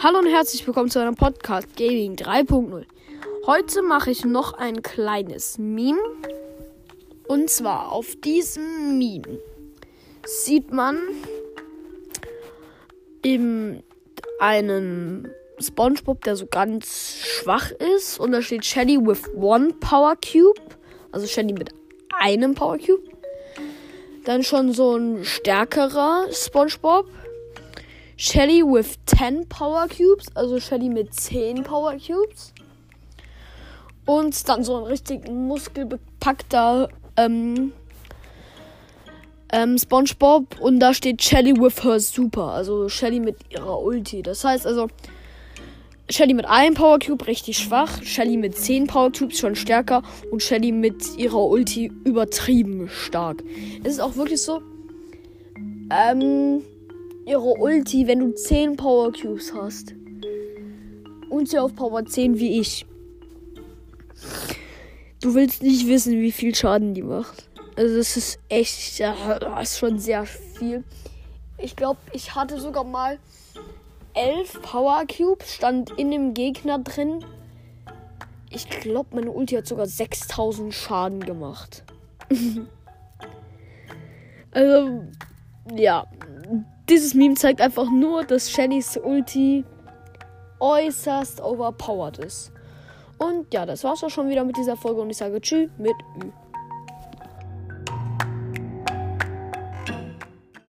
Hallo und herzlich willkommen zu einem Podcast Gaming 3.0. Heute mache ich noch ein kleines Meme. Und zwar auf diesem Meme sieht man eben einen SpongeBob, der so ganz schwach ist. Und da steht Shelly with one Power Cube. Also Shelly mit einem Power Cube. Dann schon so ein stärkerer SpongeBob Shelly with 10 Power Cubes, also Shelly mit 10 Power Cubes. Und dann so ein richtig muskelbepackter ähm, ähm, SpongeBob und da steht Shelly with her Super, also Shelly mit ihrer Ulti. Das heißt also, Shelly mit einem Power Cube richtig schwach, Shelly mit 10 Power Cubes schon stärker und Shelly mit ihrer Ulti übertrieben stark. Es ist auch wirklich so, ähm, ihre Ulti, wenn du 10 Power Cubes hast. Und sie auf Power 10 wie ich. Du willst nicht wissen, wie viel Schaden die macht. Also das ist echt, ja, ist schon sehr viel. Ich glaube, ich hatte sogar mal 11 Power Cubes, stand in dem Gegner drin. Ich glaube, meine Ulti hat sogar 6000 Schaden gemacht. also, ja, dieses Meme zeigt einfach nur, dass Shannys Ulti äußerst overpowered ist. Und ja, das war's auch schon wieder mit dieser Folge und ich sage Tschüss mit Ü.